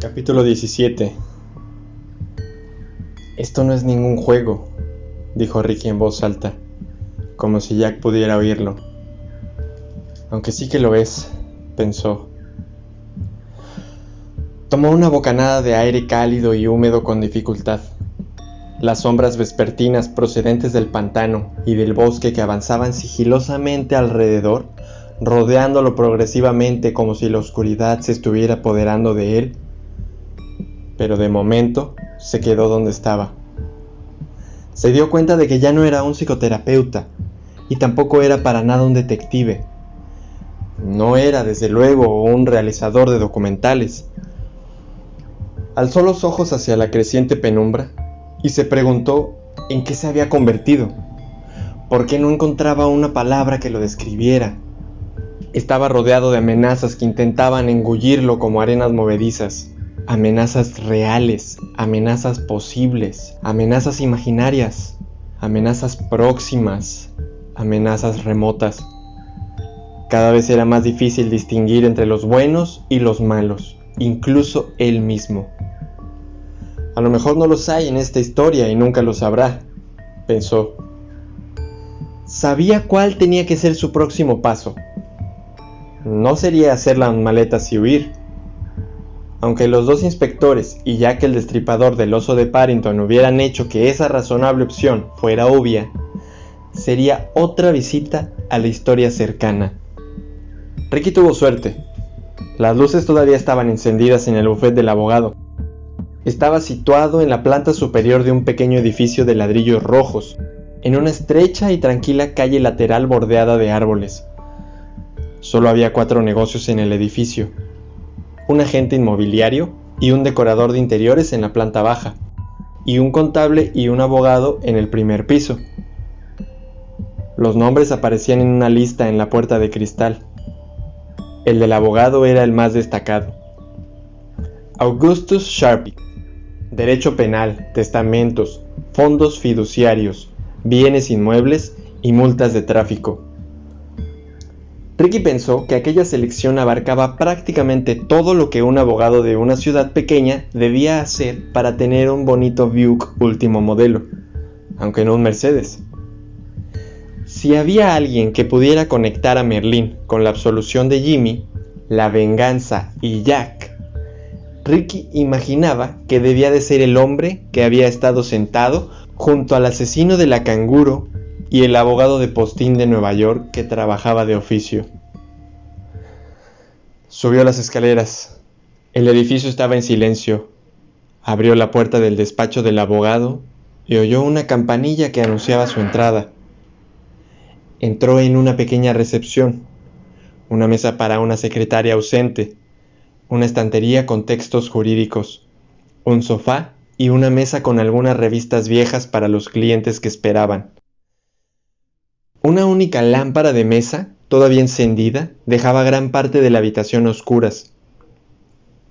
Capítulo 17 Esto no es ningún juego, dijo Ricky en voz alta, como si Jack pudiera oírlo. Aunque sí que lo es, pensó. Tomó una bocanada de aire cálido y húmedo con dificultad. Las sombras vespertinas procedentes del pantano y del bosque que avanzaban sigilosamente alrededor, rodeándolo progresivamente como si la oscuridad se estuviera apoderando de él, pero de momento se quedó donde estaba. Se dio cuenta de que ya no era un psicoterapeuta y tampoco era para nada un detective. No era, desde luego, un realizador de documentales. Alzó los ojos hacia la creciente penumbra y se preguntó en qué se había convertido. ¿Por qué no encontraba una palabra que lo describiera? Estaba rodeado de amenazas que intentaban engullirlo como arenas movedizas amenazas reales, amenazas posibles, amenazas imaginarias, amenazas próximas, amenazas remotas. Cada vez era más difícil distinguir entre los buenos y los malos, incluso él mismo. A lo mejor no los hay en esta historia y nunca lo sabrá, pensó. Sabía cuál tenía que ser su próximo paso. No sería hacer las maletas y huir, aunque los dos inspectores y Jack el destripador del oso de Parrington hubieran hecho que esa razonable opción fuera obvia, sería otra visita a la historia cercana. Ricky tuvo suerte. Las luces todavía estaban encendidas en el bufet del abogado. Estaba situado en la planta superior de un pequeño edificio de ladrillos rojos, en una estrecha y tranquila calle lateral bordeada de árboles. Solo había cuatro negocios en el edificio, un agente inmobiliario y un decorador de interiores en la planta baja, y un contable y un abogado en el primer piso. Los nombres aparecían en una lista en la puerta de cristal. El del abogado era el más destacado. Augustus Sharpie. Derecho penal, testamentos, fondos fiduciarios, bienes inmuebles y multas de tráfico. Ricky pensó que aquella selección abarcaba prácticamente todo lo que un abogado de una ciudad pequeña debía hacer para tener un bonito Buick último modelo, aunque no un Mercedes. Si había alguien que pudiera conectar a Merlin con la absolución de Jimmy, la venganza y Jack, Ricky imaginaba que debía de ser el hombre que había estado sentado junto al asesino de la canguro y el abogado de postín de Nueva York que trabajaba de oficio. Subió las escaleras. El edificio estaba en silencio. Abrió la puerta del despacho del abogado y oyó una campanilla que anunciaba su entrada. Entró en una pequeña recepción, una mesa para una secretaria ausente, una estantería con textos jurídicos, un sofá y una mesa con algunas revistas viejas para los clientes que esperaban. Una única lámpara de mesa, todavía encendida, dejaba gran parte de la habitación a oscuras.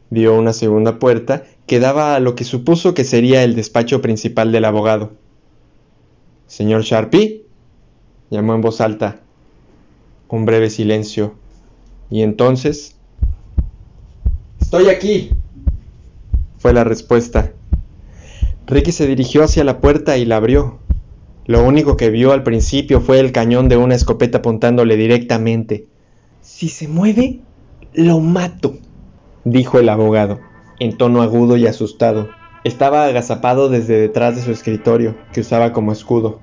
Vio una segunda puerta que daba a lo que supuso que sería el despacho principal del abogado. Señor Sharpie, llamó en voz alta. Un breve silencio. Y entonces... Estoy aquí, fue la respuesta. Ricky se dirigió hacia la puerta y la abrió. Lo único que vio al principio fue el cañón de una escopeta apuntándole directamente. Si se mueve, lo mato, dijo el abogado, en tono agudo y asustado. Estaba agazapado desde detrás de su escritorio, que usaba como escudo.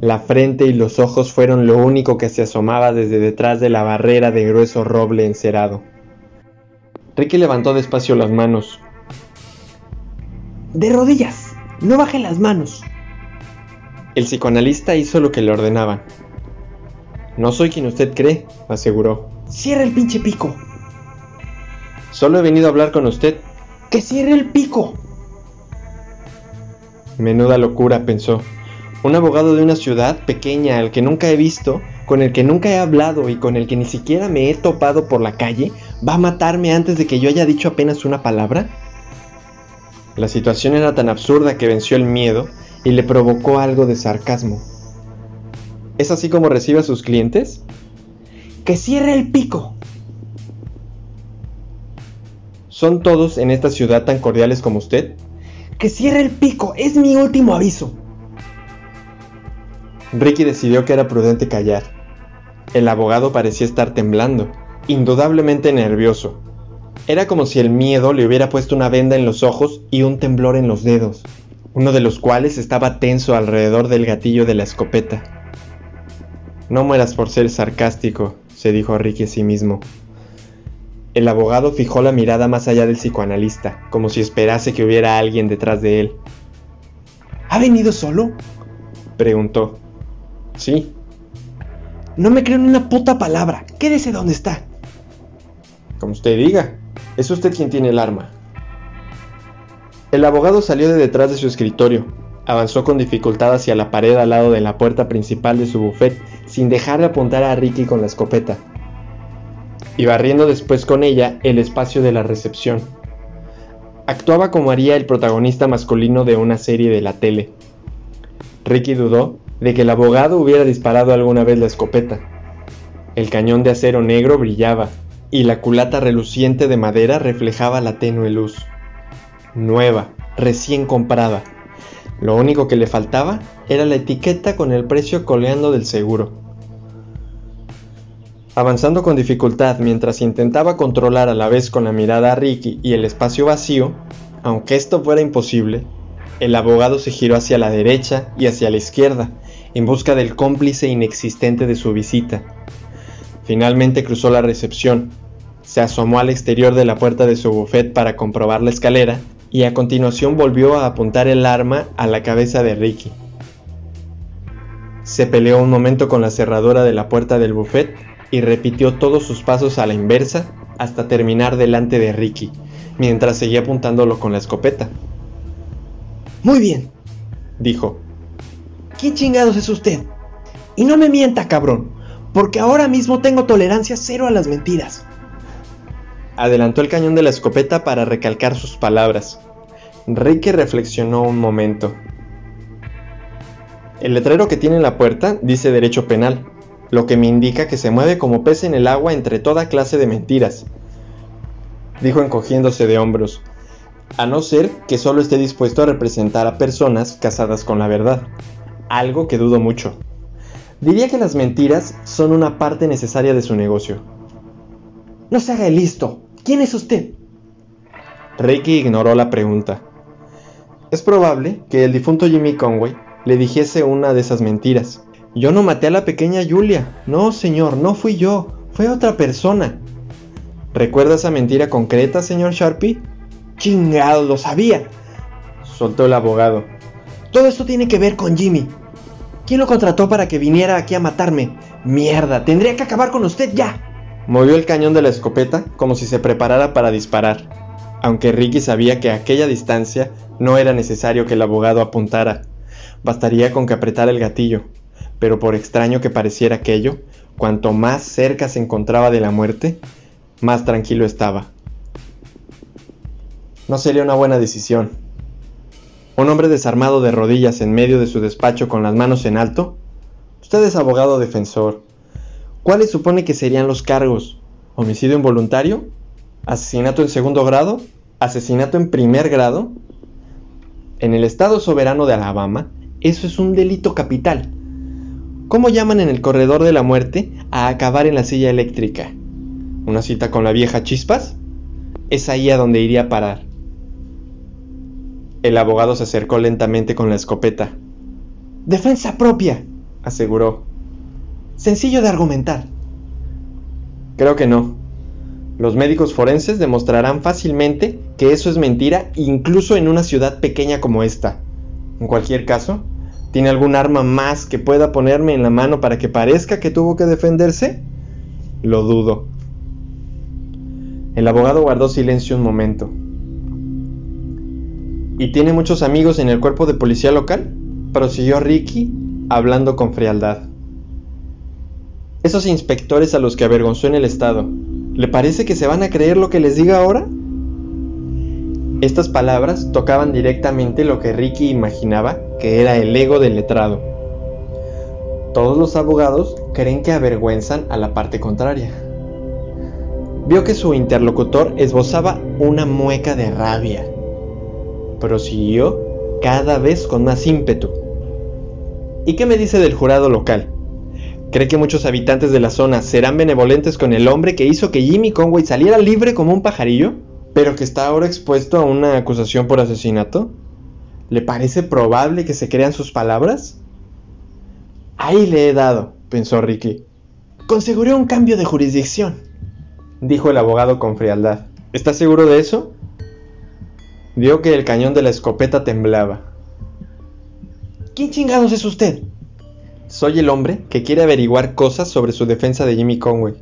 La frente y los ojos fueron lo único que se asomaba desde detrás de la barrera de grueso roble encerado. Ricky levantó despacio las manos. De rodillas, no baje las manos, el psicoanalista hizo lo que le ordenaban. No soy quien usted cree, aseguró. Cierre el pinche pico. Solo he venido a hablar con usted. ¡Que cierre el pico! Menuda locura, pensó. Un abogado de una ciudad pequeña al que nunca he visto, con el que nunca he hablado y con el que ni siquiera me he topado por la calle, va a matarme antes de que yo haya dicho apenas una palabra. La situación era tan absurda que venció el miedo y le provocó algo de sarcasmo. ¿Es así como recibe a sus clientes? ¡Que cierre el pico! ¿Son todos en esta ciudad tan cordiales como usted? Que cierre el pico, es mi último aviso. Ricky decidió que era prudente callar. El abogado parecía estar temblando, indudablemente nervioso. Era como si el miedo le hubiera puesto una venda en los ojos y un temblor en los dedos, uno de los cuales estaba tenso alrededor del gatillo de la escopeta. No mueras por ser sarcástico, se dijo Ricky a sí mismo. El abogado fijó la mirada más allá del psicoanalista, como si esperase que hubiera alguien detrás de él. ¿Ha venido solo? preguntó. Sí. No me creo ni una puta palabra. Quédese donde está. Como usted diga. Es usted quien tiene el arma. El abogado salió de detrás de su escritorio, avanzó con dificultad hacia la pared al lado de la puerta principal de su buffet, sin dejar de apuntar a Ricky con la escopeta, y barriendo después con ella el espacio de la recepción. Actuaba como haría el protagonista masculino de una serie de la tele. Ricky dudó de que el abogado hubiera disparado alguna vez la escopeta. El cañón de acero negro brillaba, y la culata reluciente de madera reflejaba la tenue luz. Nueva, recién comprada. Lo único que le faltaba era la etiqueta con el precio coleando del seguro. Avanzando con dificultad mientras intentaba controlar a la vez con la mirada a Ricky y el espacio vacío, aunque esto fuera imposible, el abogado se giró hacia la derecha y hacia la izquierda, en busca del cómplice inexistente de su visita. Finalmente cruzó la recepción, se asomó al exterior de la puerta de su buffet para comprobar la escalera y a continuación volvió a apuntar el arma a la cabeza de Ricky. Se peleó un momento con la cerradura de la puerta del buffet y repitió todos sus pasos a la inversa hasta terminar delante de Ricky, mientras seguía apuntándolo con la escopeta. Muy bien, dijo. ¿Quién chingados es usted? Y no me mienta, cabrón, porque ahora mismo tengo tolerancia cero a las mentiras. Adelantó el cañón de la escopeta para recalcar sus palabras. Ricky reflexionó un momento. El letrero que tiene en la puerta dice derecho penal, lo que me indica que se mueve como pez en el agua entre toda clase de mentiras, dijo encogiéndose de hombros, a no ser que solo esté dispuesto a representar a personas casadas con la verdad, algo que dudo mucho. Diría que las mentiras son una parte necesaria de su negocio. No se haga el listo. ¿Quién es usted? Ricky ignoró la pregunta. Es probable que el difunto Jimmy Conway le dijese una de esas mentiras. Yo no maté a la pequeña Julia. No, señor, no fui yo. Fue otra persona. ¿Recuerda esa mentira concreta, señor Sharpie? Chingado, lo sabía. Soltó el abogado. Todo esto tiene que ver con Jimmy. ¿Quién lo contrató para que viniera aquí a matarme? Mierda, tendría que acabar con usted ya. Movió el cañón de la escopeta como si se preparara para disparar, aunque Ricky sabía que a aquella distancia no era necesario que el abogado apuntara, bastaría con que apretara el gatillo, pero por extraño que pareciera aquello, cuanto más cerca se encontraba de la muerte, más tranquilo estaba. No sería una buena decisión. Un hombre desarmado de rodillas en medio de su despacho con las manos en alto. Usted es abogado defensor, ¿Cuáles supone que serían los cargos? ¿Homicidio involuntario? ¿Asesinato en segundo grado? ¿Asesinato en primer grado? En el Estado soberano de Alabama, eso es un delito capital. ¿Cómo llaman en el corredor de la muerte a acabar en la silla eléctrica? ¿Una cita con la vieja Chispas? Es ahí a donde iría a parar. El abogado se acercó lentamente con la escopeta. Defensa propia, aseguró. Sencillo de argumentar. Creo que no. Los médicos forenses demostrarán fácilmente que eso es mentira incluso en una ciudad pequeña como esta. En cualquier caso, ¿tiene algún arma más que pueda ponerme en la mano para que parezca que tuvo que defenderse? Lo dudo. El abogado guardó silencio un momento. ¿Y tiene muchos amigos en el cuerpo de policía local? prosiguió Ricky, hablando con frialdad. Esos inspectores a los que avergonzó en el estado, ¿le parece que se van a creer lo que les diga ahora? Estas palabras tocaban directamente lo que Ricky imaginaba que era el ego del letrado. Todos los abogados creen que avergüenzan a la parte contraria. vio que su interlocutor esbozaba una mueca de rabia. Prosiguió cada vez con más ímpetu. ¿Y qué me dice del jurado local? ¿Cree que muchos habitantes de la zona serán benevolentes con el hombre que hizo que Jimmy Conway saliera libre como un pajarillo? ¿Pero que está ahora expuesto a una acusación por asesinato? ¿Le parece probable que se crean sus palabras? Ahí le he dado, pensó Ricky. Conseguré un cambio de jurisdicción, dijo el abogado con frialdad. ¿Estás seguro de eso? Vio que el cañón de la escopeta temblaba. ¿Quién chingados es usted? Soy el hombre que quiere averiguar cosas sobre su defensa de Jimmy Conway.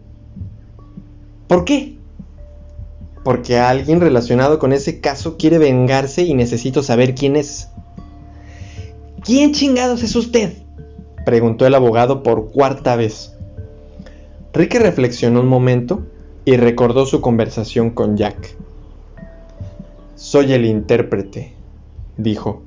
¿Por qué? Porque alguien relacionado con ese caso quiere vengarse y necesito saber quién es. ¿Quién chingados es usted? Preguntó el abogado por cuarta vez. Ricky reflexionó un momento y recordó su conversación con Jack. Soy el intérprete, dijo.